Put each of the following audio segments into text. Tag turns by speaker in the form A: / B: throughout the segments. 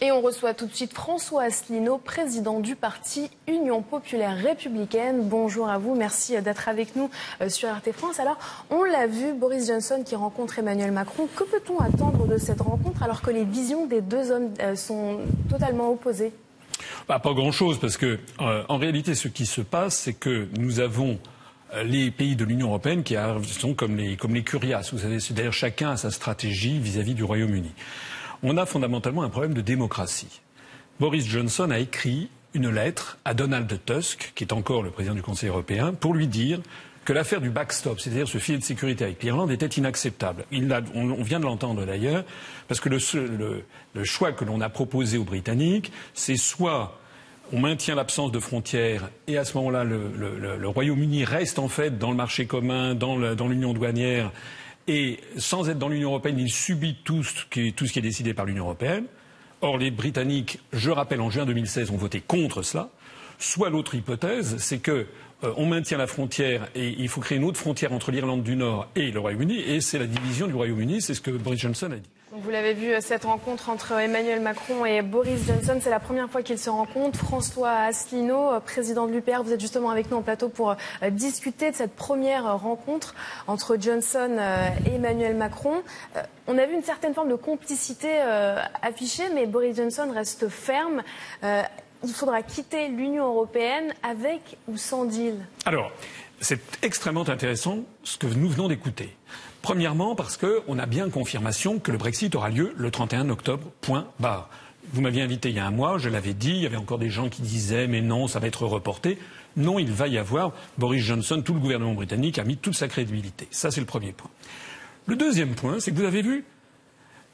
A: Et on reçoit tout de suite François Asselineau, président du parti Union populaire républicaine. Bonjour à vous, merci d'être avec nous euh, sur RT France. Alors, on l'a vu, Boris Johnson qui rencontre Emmanuel Macron. Que peut-on attendre de cette rencontre alors que les visions des deux hommes euh, sont totalement opposées?
B: Bah, Pas grand-chose, parce que euh, en réalité, ce qui se passe, c'est que nous avons les pays de l'Union européenne qui sont comme les, comme. Vous savez, d'ailleurs chacun a sa stratégie vis-à-vis -vis du Royaume-Uni on a fondamentalement un problème de démocratie. Boris Johnson a écrit une lettre à Donald Tusk, qui est encore le président du Conseil européen, pour lui dire que l'affaire du backstop, c'est-à-dire ce filet de sécurité avec l'Irlande, était inacceptable. on, vient de l'entendre d'ailleurs, parce que le, choix que l'on a proposé aux Britanniques, c'est soit on maintient l'absence de frontières et à ce moment-là, le, Royaume-Uni reste en fait dans le marché commun, dans l'union douanière et sans être dans l'Union européenne, il subit tout ce qui, est décidé par l'Union européenne. Or, les Britanniques, je rappelle, en juin 2016, ont voté contre cela. Soit l'autre hypothèse, c'est que euh, on maintient la frontière et il faut créer une autre frontière entre l'Irlande du Nord et le Royaume-Uni, et c'est la division du Royaume-Uni, c'est ce que Boris Johnson a dit.
A: Vous l'avez vu, euh, cette rencontre entre Emmanuel Macron et Boris Johnson, c'est la première fois qu'ils se rencontrent. François Asselineau, euh, président de l'UPR, vous êtes justement avec nous en plateau pour euh, discuter de cette première rencontre entre Johnson et Emmanuel Macron. On a vu une certaine forme de complicité affichée, mais Boris Johnson reste ferme. Il faudra quitter l'Union européenne avec ou sans deal?
B: Alors, c'est extrêmement intéressant ce que nous venons d'écouter. Premièrement, parce qu'on a bien confirmation que le Brexit aura lieu le 31 octobre, point barre. Vous m'aviez invité il y a un mois, je l'avais dit, il y avait encore des gens qui disaient mais non, ça va être reporté. Non, il va y avoir. Boris Johnson, tout le gouvernement britannique a mis toute sa crédibilité. Ça, c'est le premier point. Le deuxième point, c'est que vous avez vu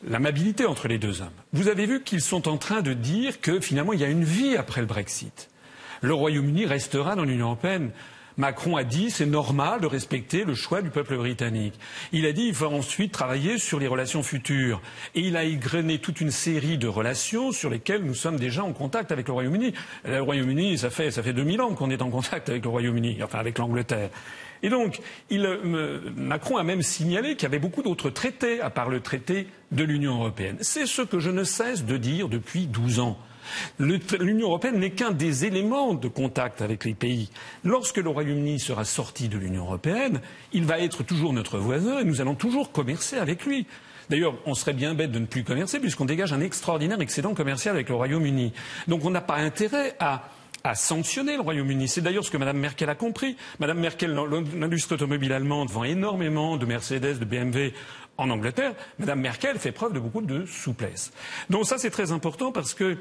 B: l'amabilité entre les deux hommes. Vous avez vu qu'ils sont en train de dire que finalement, il y a une vie après le Brexit. Le Royaume-Uni restera dans l'Union européenne. Macron a dit c'est normal de respecter le choix du peuple britannique. Il a dit il faut ensuite travailler sur les relations futures. Et il a égrené toute une série de relations sur lesquelles nous sommes déjà en contact avec le Royaume-Uni. Le Royaume-Uni, ça fait, ça fait 2000 ans qu'on est en contact avec le Royaume-Uni, enfin avec l'Angleterre. Et donc, euh, Macron a même signalé qu'il y avait beaucoup d'autres traités à part le traité de l'Union européenne. C'est ce que je ne cesse de dire depuis 12 ans. L'Union européenne n'est qu'un des éléments de contact avec les pays. Lorsque le Royaume-Uni sera sorti de l'Union européenne, il va être toujours notre voisin et nous allons toujours commercer avec lui. D'ailleurs, on serait bien bête de ne plus commercer puisqu'on dégage un extraordinaire excédent commercial avec le Royaume-Uni. Donc on n'a pas intérêt à sanctionner le Royaume-Uni. C'est d'ailleurs ce que Mme Merkel a compris. Mme Merkel, l'industrie automobile allemande, vend énormément de Mercedes, de BMW en Angleterre. Mme Merkel fait preuve de beaucoup de souplesse. Donc ça, c'est très important parce que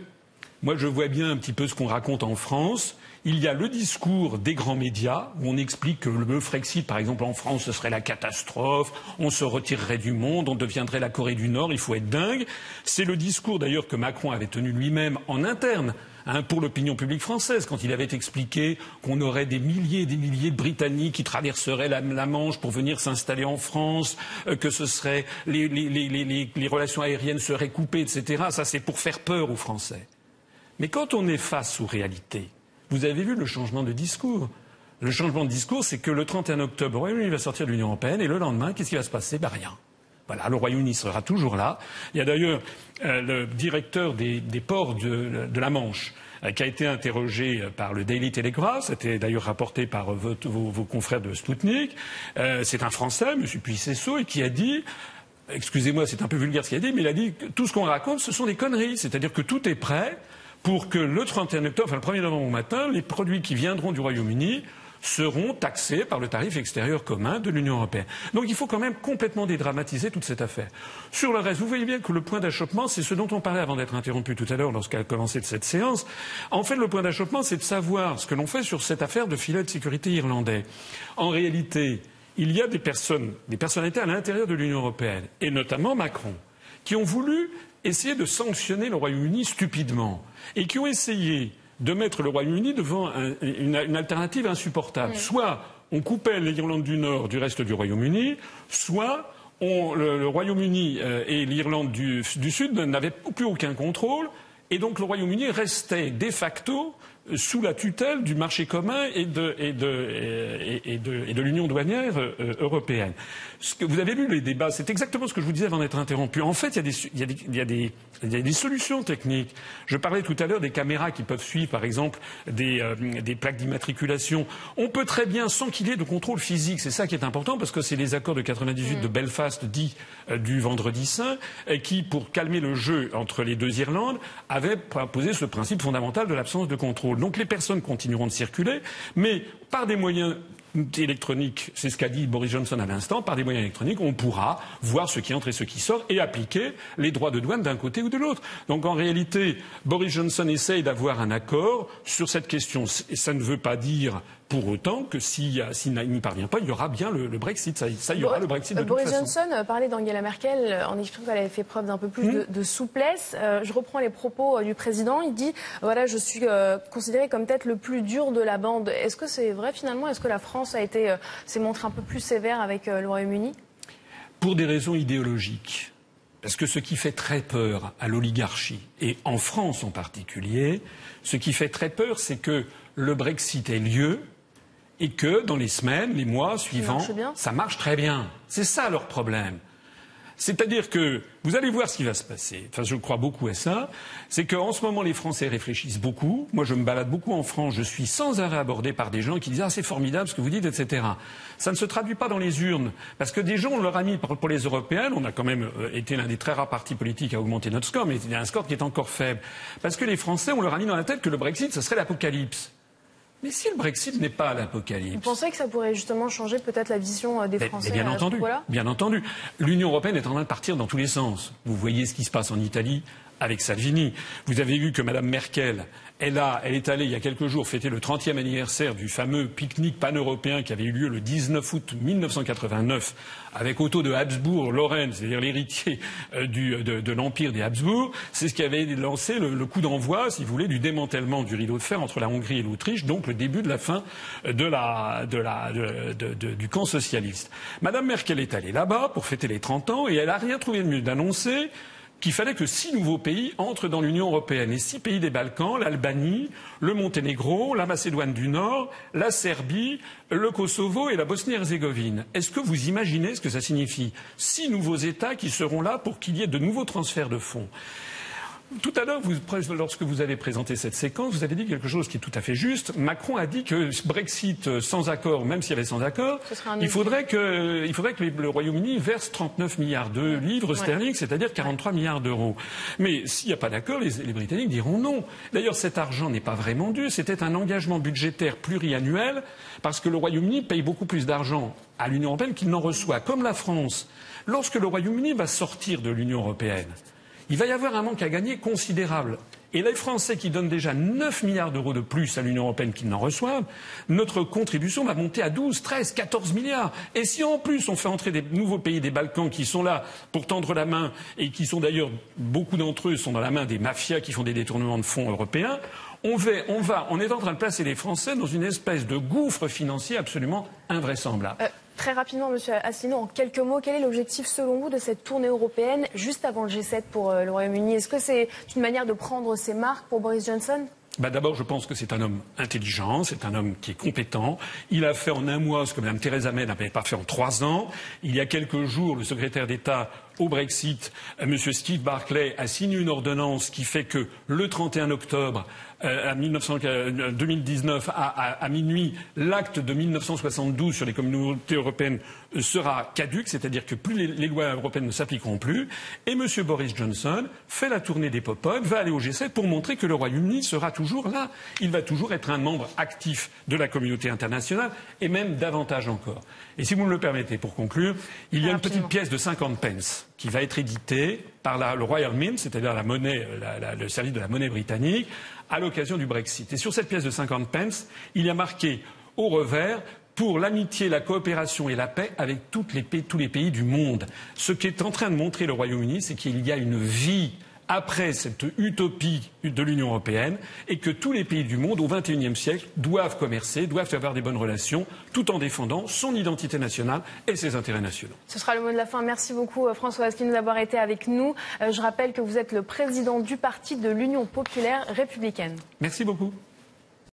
B: moi, je vois bien un petit peu ce qu'on raconte en France. Il y a le discours des grands médias où on explique que le Frexit, par exemple, en France, ce serait la catastrophe, on se retirerait du monde, on deviendrait la Corée du Nord, il faut être dingue. C'est le discours d'ailleurs que Macron avait tenu lui-même en interne. Hein, pour l'opinion publique française, quand il avait expliqué qu'on aurait des milliers et des milliers de Britanniques qui traverseraient la, Manche pour venir s'installer en France, euh, que ce serait les, les relations aériennes seraient coupées, etc. Ça, c'est pour faire peur aux Français. Mais quand on est face aux réalités, vous avez vu le changement de discours. Le changement de discours, c'est que le 31 octobre, le Royaume-Uni va sortir de l'Union européenne et le lendemain, qu'est-ce qui va se passer? Ben rien. Voilà, le Royaume-Uni sera toujours là. Il y a d'ailleurs euh, le directeur des, ports de, la Manche euh, qui a été interrogé euh, par le Daily Telegraph, c'était d'ailleurs rapporté par vos, confrères de Sputnik. c'est un Français, M. Puissesso, et qui a dit excusez-moi, c'est un peu vulgaire ce qu'il a dit, mais il a dit que tout ce qu'on raconte, ce sont des conneries. C'est-à-dire que tout est prêt pour que le 31 octobre, enfin le 1er novembre au matin, les produits qui viendront du Royaume-Uni seront taxés par le tarif extérieur commun de l'Union européenne. Donc il faut quand même complètement dédramatiser toute cette affaire. Sur le reste, vous voyez bien que le point d'achoppement, c'est ce dont on parlait avant d'être interrompu tout à l'heure lorsqu'elle a commencé cette séance. En fait, le point d'achoppement, c'est de savoir ce que l'on fait sur cette affaire de filet de sécurité irlandais. En réalité, il y a des personnes, des personnalités à l'intérieur de l'Union européenne, et notamment Macron, qui ont voulu essayer de sanctionner le Royaume-Uni stupidement et qui ont essayé de mettre le Royaume-Uni devant une, alternative insupportable. Soit on coupait l'Irlande du Nord du reste du Royaume-Uni, soit le, Royaume-Uni euh, et l'Irlande du, Sud n'avaient plus aucun contrôle, et donc le Royaume-Uni restait de facto sous la tutelle du marché commun et de, et de, l'union douanière euh, européenne. Ce que vous avez lu les débats, c'est exactement ce que je vous disais avant d'être interrompu. En fait, il y, a des, solutions techniques. Je parlais tout à l'heure des caméras qui peuvent suivre, par exemple, des, euh, plaques d'immatriculation. On peut très bien, sans qu'il y ait de contrôle physique, c'est ça qui est important, parce que c'est les accords de 98 de mm. Belfast, dit euh, du Vendredi Saint, qui, pour calmer le jeu entre les deux Irlandes, avaient posé ce principe fondamental de l'absence de contrôle. Donc les personnes continueront de circuler, mais par des moyens électroniques, c'est ce qu'a dit Boris Johnson à l'instant, par des moyens électroniques, on pourra voir ce qui entre et ce qui sort et appliquer les droits de douane d'un côté ou de l'autre. Donc en réalité, Boris Johnson essaye d'avoir un accord sur cette question. Ça ne veut pas dire pour autant que s'il n'y parvient pas, il y aura bien le, Brexit. Ça, il y aura le Brexit de
A: Boris
B: toute
A: Johnson euh, parlait d'Angela Merkel euh, en expliquant qu'elle avait fait preuve d'un peu plus hmm. de, souplesse. Euh, je reprends les propos du président. Il dit voilà, je suis considéré comme peut-être le plus dur de la bande. Est-ce que c'est vrai finalement? Est-ce que la France a été s'est montrée un peu plus sévère avec le Royaume-Uni?
B: Pour des raisons idéologiques. Parce que ce qui fait très peur à l'oligarchie, et en France en particulier, ce qui fait très peur, c'est que le Brexit ait lieu et que dans les semaines, les mois suivants, ça marche très bien. C'est ça leur problème. C'est-à-dire que vous allez voir ce qui va se passer. Enfin, je crois beaucoup à ça. C'est qu'en ce moment, les Français réfléchissent beaucoup. Moi, je me balade beaucoup en France. Je suis sans arrêt abordé par des gens qui disent Ah, c'est formidable ce que vous dites, etc. Ça ne se traduit pas dans les urnes. Parce que des gens, on leur a mis, pour les européennes, on a quand même euh, été l'un des très rares partis politiques à augmenter notre score, mais il y a un score qui est encore faible. Parce que les Français, on leur a mis dans la tête que le Brexit, ce serait l'apocalypse. Mais si le Brexit n'est pas l'apocalypse. Vous
A: pensez que ça pourrait justement changer peut-être la vision euh, des Français
B: bien entendu, bien entendu. L'Union européenne est en train de partir dans tous les sens. Vous voyez ce qui se passe en Italie avec Salvini. Vous avez vu que Mme Merkel elle, est allée il y a quelques jours fêter le 30e anniversaire du fameux pique-nique pan-européen qui avait eu lieu le 19 août 1989 avec Otto de Habsbourg, Lorraine, c'est-à-dire l'héritier euh, de, l'empire des Habsbourg. C'est ce qui avait lancé le, coup d'envoi, si vous voulez, du démantèlement du rideau de fer entre la Hongrie et l'Autriche, donc le début de la fin du camp socialiste. Madame Merkel est allée là-bas pour fêter les 30 ans et elle n'a rien trouvé de mieux d'annoncer qu'il fallait que six nouveaux pays entrent dans l'Union européenne. Et six pays des Balkans, l'Albanie, le Monténégro, la Macédoine du Nord, la Serbie, le Kosovo et la Bosnie-Herzégovine. Est-ce que vous imaginez ce que ça signifie? Six nouveaux États qui seront là pour qu'il y ait de nouveaux transferts de fonds. Tout à l'heure, lorsque vous avez présenté cette séquence, vous avez dit quelque chose qui est tout à fait juste. Macron a dit que Brexit euh, sans accord, même s'il y avait sans accord, il faudrait, que, il faudrait que le Royaume-Uni verse 39 milliards de livres sterling, c'est-à-dire 43 milliards d'euros. Mais s'il n'y a pas d'accord, les, les, Britanniques diront non. D'ailleurs, cet argent n'est pas vraiment dû. C'était un engagement budgétaire pluriannuel parce que le Royaume-Uni paye beaucoup plus d'argent à l'Union européenne qu'il n'en reçoit, comme la France. Lorsque le Royaume-Uni va sortir de l'Union européenne, il va y avoir un manque à gagner considérable. Et les Français qui donnent déjà 9 milliards d'euros de plus à l'Union européenne qu'ils n'en reçoivent, notre contribution va monter à 12, 13, 14 milliards. Et si en plus on fait entrer des nouveaux pays des Balkans qui sont là pour tendre la main et qui sont d'ailleurs, beaucoup d'entre eux sont dans la main des mafias qui font des détournements de fonds européens, on, va, on est en train de placer les Français dans une espèce de gouffre financier absolument invraisemblable. Euh,
A: Très rapidement, Monsieur Asselineau, en quelques mots, quel est l'objectif selon vous de cette tournée européenne juste avant le G7 pour euh, le Royaume-Uni? Est-ce que c'est une manière de prendre ses marques pour Boris Johnson?
B: Bah D'abord, je pense que c'est un homme intelligent, c'est un homme qui est compétent. Il a fait en un mois ce que Mme Theresa May n'avait pas fait en trois ans. Il y a quelques jours, le secrétaire d'État au Brexit, euh, M. Steve Barclay a signé une ordonnance qui fait que le 31 octobre euh, à 2019 à, minuit, l'acte de 1972 sur les communautés européennes euh, sera caduque, c'est-à-dire que plus les, lois européennes ne s'appliqueront plus. Et M. Boris Johnson fait la tournée des pop va aller au G7 pour montrer que le Royaume-Uni sera toujours là. Il va toujours être un membre actif de la communauté internationale et même davantage encore. Et si vous me le permettez, pour conclure, il y a une petite pièce de 50 pence qui va être éditée par le Royal Mint, c'est-à-dire monnaie, le service de la monnaie britannique, à l'occasion du Brexit. Et sur cette pièce de 50 pence, il y a marqué au revers pour l'amitié, la coopération et la paix avec tous les pays du monde. Ce qu'est en train de montrer le Royaume-Uni, c'est qu'il y a une vie après cette utopie de l'Union européenne et que tous les pays du monde au XXIe siècle doivent commercer, doivent avoir des bonnes relations, tout en défendant son identité nationale et ses intérêts nationaux.
A: Ce sera le mot de la fin. Merci beaucoup euh, François Askin d'avoir été avec nous. Euh, je rappelle que vous êtes le président du parti de l'Union populaire républicaine.
B: Merci beaucoup.